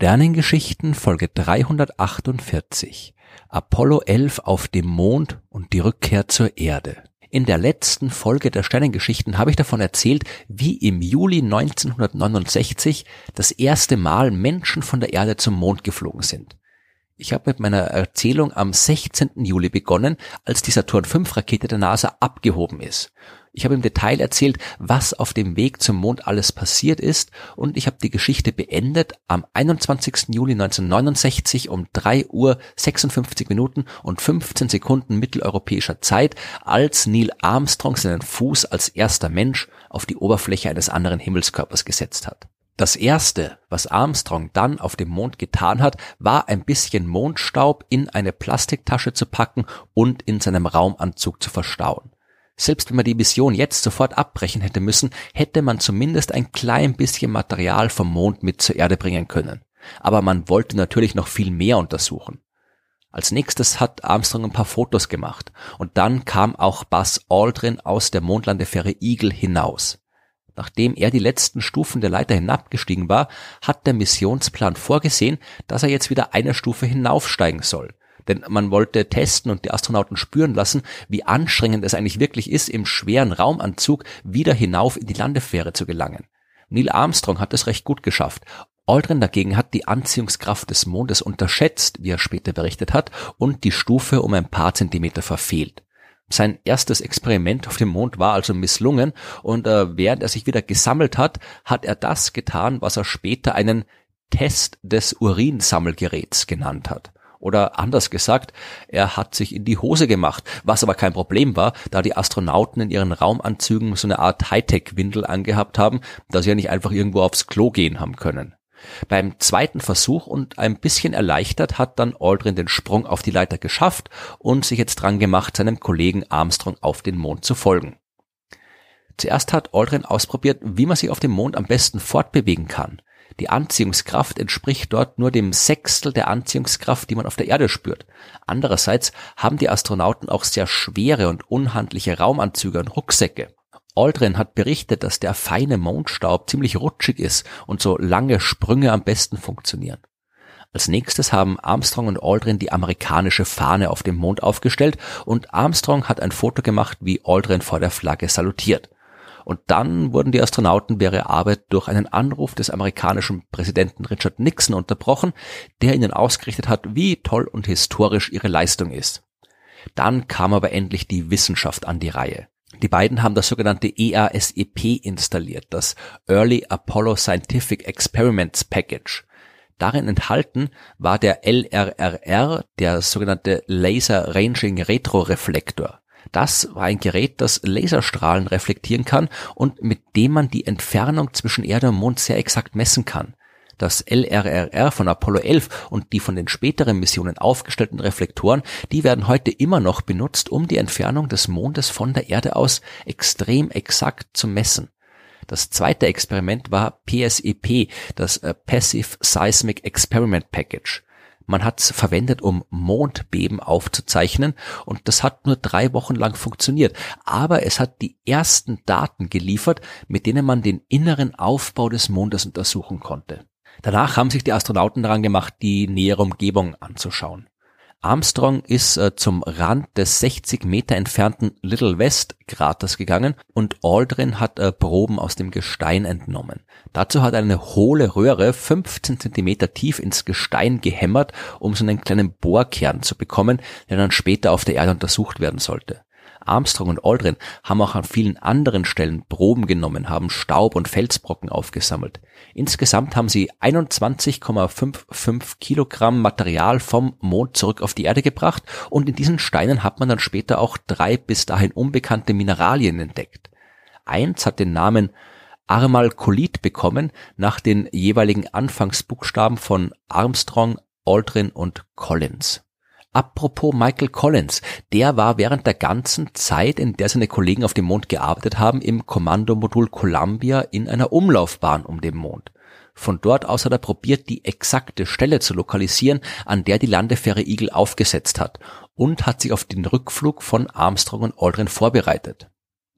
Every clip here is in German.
Sternengeschichten Folge 348 Apollo 11 auf dem Mond und die Rückkehr zur Erde. In der letzten Folge der Sternengeschichten habe ich davon erzählt, wie im Juli 1969 das erste Mal Menschen von der Erde zum Mond geflogen sind. Ich habe mit meiner Erzählung am 16. Juli begonnen, als die Saturn V Rakete der NASA abgehoben ist. Ich habe im Detail erzählt, was auf dem Weg zum Mond alles passiert ist und ich habe die Geschichte beendet am 21. Juli 1969 um 3 Uhr 56 Minuten und 15 Sekunden mitteleuropäischer Zeit, als Neil Armstrong seinen Fuß als erster Mensch auf die Oberfläche eines anderen Himmelskörpers gesetzt hat. Das erste, was Armstrong dann auf dem Mond getan hat, war ein bisschen Mondstaub in eine Plastiktasche zu packen und in seinem Raumanzug zu verstauen. Selbst wenn man die Mission jetzt sofort abbrechen hätte müssen, hätte man zumindest ein klein bisschen Material vom Mond mit zur Erde bringen können. Aber man wollte natürlich noch viel mehr untersuchen. Als nächstes hat Armstrong ein paar Fotos gemacht und dann kam auch Buzz Aldrin aus der Mondlandefähre Eagle hinaus. Nachdem er die letzten Stufen der Leiter hinabgestiegen war, hat der Missionsplan vorgesehen, dass er jetzt wieder eine Stufe hinaufsteigen soll. Denn man wollte testen und die Astronauten spüren lassen, wie anstrengend es eigentlich wirklich ist, im schweren Raumanzug wieder hinauf in die Landefähre zu gelangen. Neil Armstrong hat es recht gut geschafft. Aldrin dagegen hat die Anziehungskraft des Mondes unterschätzt, wie er später berichtet hat, und die Stufe um ein paar Zentimeter verfehlt. Sein erstes Experiment auf dem Mond war also misslungen und äh, während er sich wieder gesammelt hat, hat er das getan, was er später einen Test des Urinsammelgeräts genannt hat. Oder anders gesagt, er hat sich in die Hose gemacht, was aber kein Problem war, da die Astronauten in ihren Raumanzügen so eine Art Hightech-Windel angehabt haben, dass sie ja nicht einfach irgendwo aufs Klo gehen haben können. Beim zweiten Versuch und ein bisschen erleichtert hat dann Aldrin den Sprung auf die Leiter geschafft und sich jetzt dran gemacht, seinem Kollegen Armstrong auf den Mond zu folgen. Zuerst hat Aldrin ausprobiert, wie man sich auf dem Mond am besten fortbewegen kann. Die Anziehungskraft entspricht dort nur dem Sechstel der Anziehungskraft, die man auf der Erde spürt. Andererseits haben die Astronauten auch sehr schwere und unhandliche Raumanzüge und Rucksäcke. Aldrin hat berichtet, dass der feine Mondstaub ziemlich rutschig ist und so lange Sprünge am besten funktionieren. Als nächstes haben Armstrong und Aldrin die amerikanische Fahne auf dem Mond aufgestellt und Armstrong hat ein Foto gemacht, wie Aldrin vor der Flagge salutiert. Und dann wurden die Astronauten bei ihrer Arbeit durch einen Anruf des amerikanischen Präsidenten Richard Nixon unterbrochen, der ihnen ausgerichtet hat, wie toll und historisch ihre Leistung ist. Dann kam aber endlich die Wissenschaft an die Reihe. Die beiden haben das sogenannte EASEP installiert, das Early Apollo Scientific Experiments Package. Darin enthalten war der LRRR, der sogenannte Laser Ranging Retroreflektor. Das war ein Gerät, das Laserstrahlen reflektieren kann und mit dem man die Entfernung zwischen Erde und Mond sehr exakt messen kann. Das LRRR von Apollo 11 und die von den späteren Missionen aufgestellten Reflektoren, die werden heute immer noch benutzt, um die Entfernung des Mondes von der Erde aus extrem exakt zu messen. Das zweite Experiment war PSEP, das äh, Passive Seismic Experiment Package. Man hat es verwendet, um Mondbeben aufzuzeichnen und das hat nur drei Wochen lang funktioniert. Aber es hat die ersten Daten geliefert, mit denen man den inneren Aufbau des Mondes untersuchen konnte. Danach haben sich die Astronauten daran gemacht, die nähere Umgebung anzuschauen. Armstrong ist äh, zum Rand des 60 Meter entfernten Little West Kraters gegangen und Aldrin hat äh, Proben aus dem Gestein entnommen. Dazu hat er eine hohle Röhre 15 Zentimeter tief ins Gestein gehämmert, um so einen kleinen Bohrkern zu bekommen, der dann später auf der Erde untersucht werden sollte. Armstrong und Aldrin haben auch an vielen anderen Stellen Proben genommen, haben Staub und Felsbrocken aufgesammelt. Insgesamt haben sie 21,55 Kilogramm Material vom Mond zurück auf die Erde gebracht und in diesen Steinen hat man dann später auch drei bis dahin unbekannte Mineralien entdeckt. Eins hat den Namen Armalcolit bekommen nach den jeweiligen Anfangsbuchstaben von Armstrong, Aldrin und Collins. Apropos Michael Collins, der war während der ganzen Zeit, in der seine Kollegen auf dem Mond gearbeitet haben, im Kommandomodul Columbia in einer Umlaufbahn um den Mond. Von dort aus hat er probiert, die exakte Stelle zu lokalisieren, an der die Landefähre Eagle aufgesetzt hat und hat sich auf den Rückflug von Armstrong und Aldrin vorbereitet.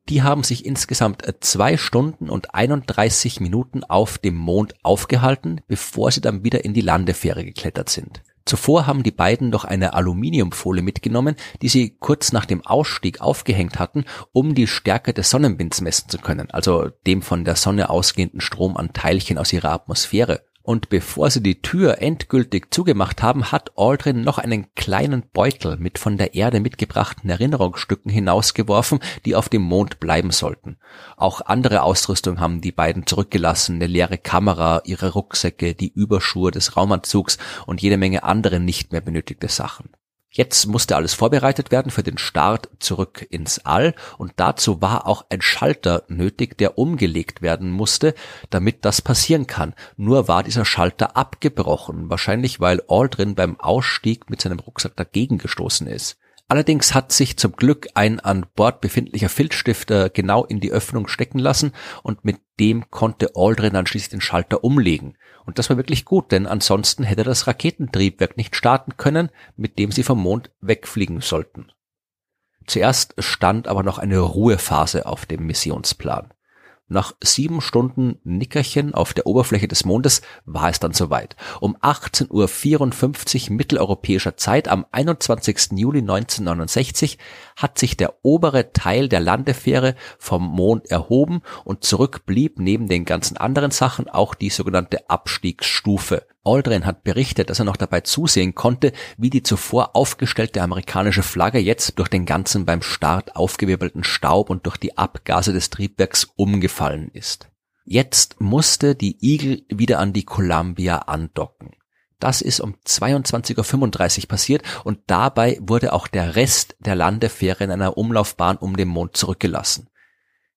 Die haben sich insgesamt zwei Stunden und 31 Minuten auf dem Mond aufgehalten, bevor sie dann wieder in die Landefähre geklettert sind. Zuvor haben die beiden noch eine Aluminiumfolie mitgenommen, die sie kurz nach dem Ausstieg aufgehängt hatten, um die Stärke des Sonnenwinds messen zu können, also dem von der Sonne ausgehenden Strom an Teilchen aus ihrer Atmosphäre. Und bevor sie die Tür endgültig zugemacht haben, hat Aldrin noch einen kleinen Beutel mit von der Erde mitgebrachten Erinnerungsstücken hinausgeworfen, die auf dem Mond bleiben sollten. Auch andere Ausrüstung haben die beiden zurückgelassen, eine leere Kamera, ihre Rucksäcke, die Überschuhe des Raumanzugs und jede Menge andere nicht mehr benötigte Sachen. Jetzt musste alles vorbereitet werden für den Start zurück ins All und dazu war auch ein Schalter nötig, der umgelegt werden musste, damit das passieren kann. Nur war dieser Schalter abgebrochen, wahrscheinlich weil Aldrin beim Ausstieg mit seinem Rucksack dagegen gestoßen ist. Allerdings hat sich zum Glück ein an Bord befindlicher Filzstifter genau in die Öffnung stecken lassen und mit dem konnte Aldrin dann schließlich den Schalter umlegen. Und das war wirklich gut, denn ansonsten hätte das Raketentriebwerk nicht starten können, mit dem sie vom Mond wegfliegen sollten. Zuerst stand aber noch eine Ruhephase auf dem Missionsplan. Nach sieben Stunden Nickerchen auf der Oberfläche des Mondes war es dann soweit. Um 18.54 Uhr mitteleuropäischer Zeit am 21. Juli 1969 hat sich der obere Teil der Landefähre vom Mond erhoben und zurück blieb neben den ganzen anderen Sachen auch die sogenannte Abstiegsstufe. Aldrin hat berichtet, dass er noch dabei zusehen konnte, wie die zuvor aufgestellte amerikanische Flagge jetzt durch den ganzen beim Start aufgewirbelten Staub und durch die Abgase des Triebwerks umgefallen ist. Jetzt musste die Eagle wieder an die Columbia andocken. Das ist um 22.35 Uhr passiert und dabei wurde auch der Rest der Landefähre in einer Umlaufbahn um den Mond zurückgelassen.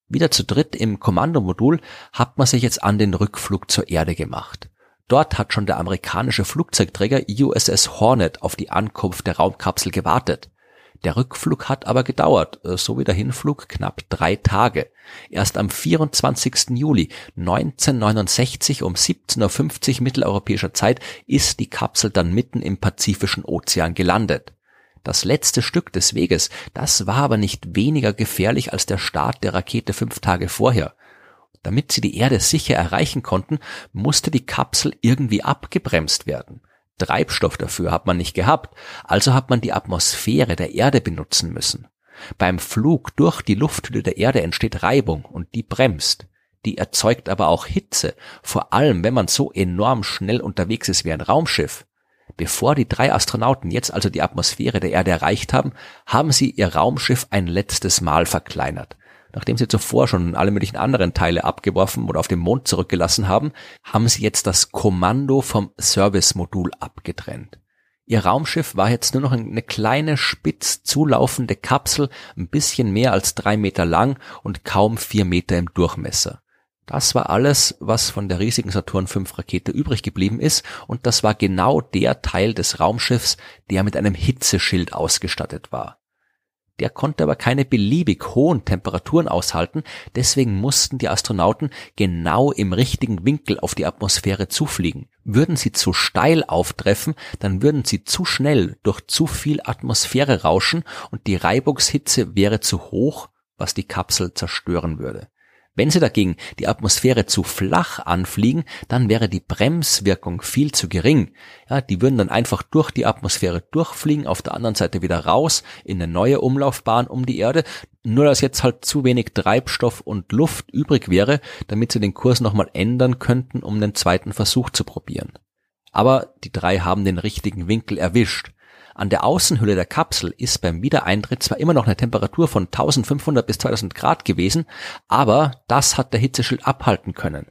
Wieder zu dritt im Kommandomodul hat man sich jetzt an den Rückflug zur Erde gemacht. Dort hat schon der amerikanische Flugzeugträger USS Hornet auf die Ankunft der Raumkapsel gewartet. Der Rückflug hat aber gedauert, äh, so wie der Hinflug knapp drei Tage. Erst am 24. Juli 1969 um 17.50 Uhr mitteleuropäischer Zeit ist die Kapsel dann mitten im Pazifischen Ozean gelandet. Das letzte Stück des Weges, das war aber nicht weniger gefährlich als der Start der Rakete fünf Tage vorher. Damit sie die Erde sicher erreichen konnten, musste die Kapsel irgendwie abgebremst werden. Treibstoff dafür hat man nicht gehabt, also hat man die Atmosphäre der Erde benutzen müssen. Beim Flug durch die Lufthülle der Erde entsteht Reibung und die bremst. Die erzeugt aber auch Hitze, vor allem wenn man so enorm schnell unterwegs ist wie ein Raumschiff. Bevor die drei Astronauten jetzt also die Atmosphäre der Erde erreicht haben, haben sie ihr Raumschiff ein letztes Mal verkleinert. Nachdem sie zuvor schon alle möglichen anderen Teile abgeworfen oder auf dem Mond zurückgelassen haben, haben sie jetzt das Kommando vom Service-Modul abgetrennt. Ihr Raumschiff war jetzt nur noch eine kleine spitz zulaufende Kapsel, ein bisschen mehr als drei Meter lang und kaum vier Meter im Durchmesser. Das war alles, was von der riesigen Saturn V Rakete übrig geblieben ist, und das war genau der Teil des Raumschiffs, der mit einem Hitzeschild ausgestattet war. Der konnte aber keine beliebig hohen Temperaturen aushalten, deswegen mussten die Astronauten genau im richtigen Winkel auf die Atmosphäre zufliegen. Würden sie zu steil auftreffen, dann würden sie zu schnell durch zu viel Atmosphäre rauschen und die Reibungshitze wäre zu hoch, was die Kapsel zerstören würde. Wenn sie dagegen die Atmosphäre zu flach anfliegen, dann wäre die Bremswirkung viel zu gering. Ja, die würden dann einfach durch die Atmosphäre durchfliegen, auf der anderen Seite wieder raus in eine neue Umlaufbahn um die Erde. Nur dass jetzt halt zu wenig Treibstoff und Luft übrig wäre, damit sie den Kurs nochmal ändern könnten, um den zweiten Versuch zu probieren. Aber die drei haben den richtigen Winkel erwischt. An der Außenhülle der Kapsel ist beim Wiedereintritt zwar immer noch eine Temperatur von 1500 bis 2000 Grad gewesen, aber das hat der Hitzeschild abhalten können.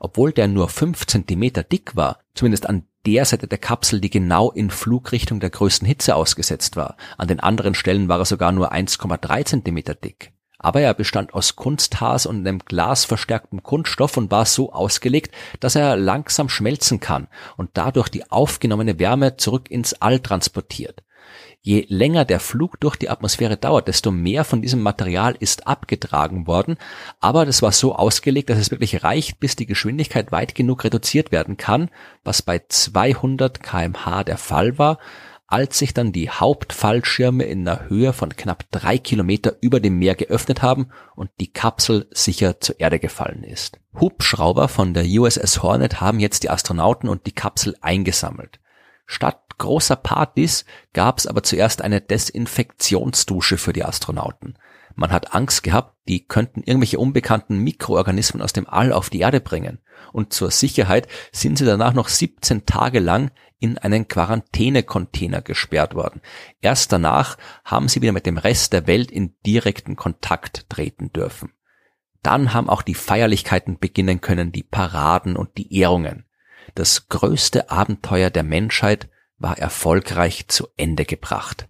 Obwohl der nur 5 Zentimeter dick war, zumindest an der Seite der Kapsel, die genau in Flugrichtung der größten Hitze ausgesetzt war. An den anderen Stellen war er sogar nur 1,3 Zentimeter dick aber er bestand aus Kunstharz und einem glasverstärkten Kunststoff und war so ausgelegt, dass er langsam schmelzen kann und dadurch die aufgenommene Wärme zurück ins All transportiert. Je länger der Flug durch die Atmosphäre dauert, desto mehr von diesem Material ist abgetragen worden, aber das war so ausgelegt, dass es wirklich reicht, bis die Geschwindigkeit weit genug reduziert werden kann, was bei 200 kmh der Fall war, als sich dann die Hauptfallschirme in einer Höhe von knapp drei Kilometer über dem Meer geöffnet haben und die Kapsel sicher zur Erde gefallen ist. Hubschrauber von der USS Hornet haben jetzt die Astronauten und die Kapsel eingesammelt. Statt großer Partys gab es aber zuerst eine Desinfektionsdusche für die Astronauten. Man hat Angst gehabt, die könnten irgendwelche unbekannten Mikroorganismen aus dem All auf die Erde bringen. Und zur Sicherheit sind sie danach noch 17 Tage lang in einen Quarantänecontainer gesperrt worden. Erst danach haben sie wieder mit dem Rest der Welt in direkten Kontakt treten dürfen. Dann haben auch die Feierlichkeiten beginnen können, die Paraden und die Ehrungen. Das größte Abenteuer der Menschheit war erfolgreich zu Ende gebracht.